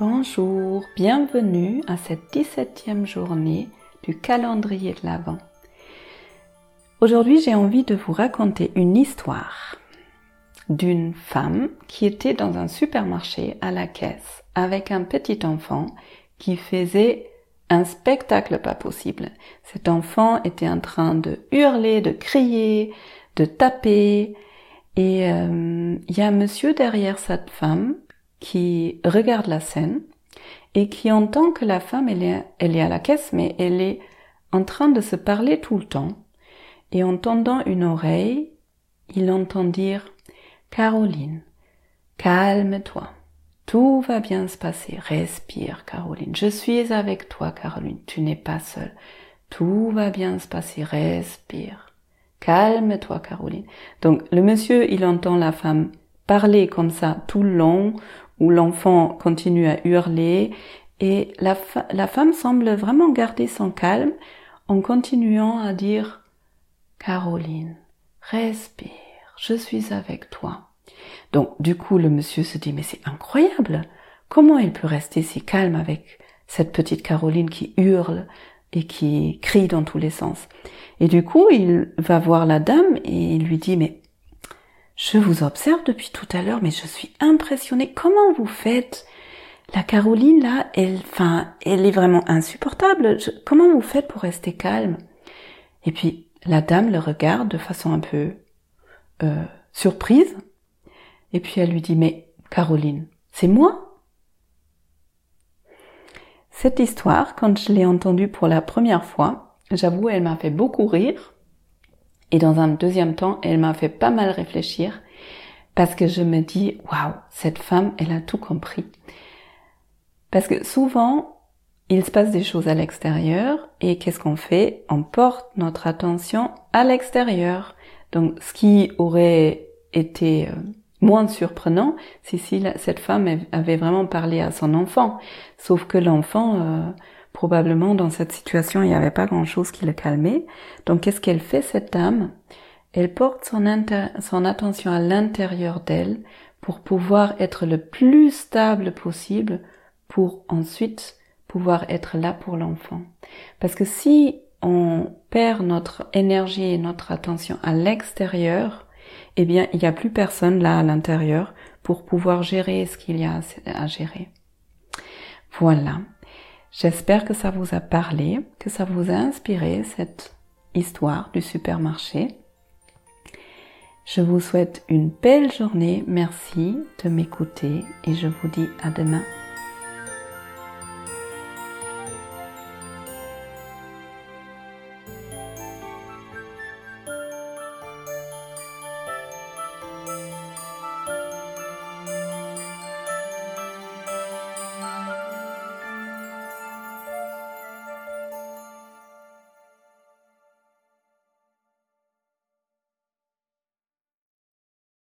Bonjour, bienvenue à cette 17e journée du calendrier de l'Avent. Aujourd'hui, j'ai envie de vous raconter une histoire d'une femme qui était dans un supermarché à la caisse avec un petit enfant qui faisait un spectacle pas possible. Cet enfant était en train de hurler, de crier, de taper, et euh, il y a un monsieur derrière cette femme qui regarde la scène et qui entend que la femme, elle est, elle est à la caisse, mais elle est en train de se parler tout le temps. Et en tendant une oreille, il entend dire Caroline, calme-toi. Tout va bien se passer. Respire, Caroline. Je suis avec toi, Caroline. Tu n'es pas seule. Tout va bien se passer. Respire. Calme-toi, Caroline. Donc, le monsieur, il entend la femme parler comme ça tout le long, où l'enfant continue à hurler, et la, femme semble vraiment garder son calme en continuant à dire Caroline, respire, je suis avec toi. Donc, du coup, le monsieur se dit, mais c'est incroyable. Comment il peut rester si calme avec cette petite Caroline qui hurle et qui crie dans tous les sens? Et du coup, il va voir la dame et il lui dit, mais je vous observe depuis tout à l'heure, mais je suis impressionnée. Comment vous faites? La Caroline, là, elle, enfin, elle est vraiment insupportable. comment vous faites pour rester calme? Et puis, la dame le regarde de façon un peu euh, surprise. Et puis elle lui dit, mais Caroline, c'est moi? Cette histoire, quand je l'ai entendue pour la première fois, j'avoue, elle m'a fait beaucoup rire. Et dans un deuxième temps, elle m'a fait pas mal réfléchir parce que je me dis, waouh, cette femme, elle a tout compris. Parce que souvent, il se passe des choses à l'extérieur et qu'est-ce qu'on fait? On porte notre attention à l'extérieur. Donc ce qui aurait été euh, moins surprenant, c'est si cette femme avait vraiment parlé à son enfant. Sauf que l'enfant, euh, probablement dans cette situation, il n'y avait pas grand-chose qui le calmait. Donc qu'est-ce qu'elle fait cette dame? Elle porte son, son attention à l'intérieur d'elle pour pouvoir être le plus stable possible pour ensuite pouvoir être là pour l'enfant. Parce que si on perd notre énergie et notre attention à l'extérieur, eh bien, il n'y a plus personne là à l'intérieur pour pouvoir gérer ce qu'il y a à gérer. Voilà. J'espère que ça vous a parlé, que ça vous a inspiré cette histoire du supermarché. Je vous souhaite une belle journée, merci de m'écouter et je vous dis à demain.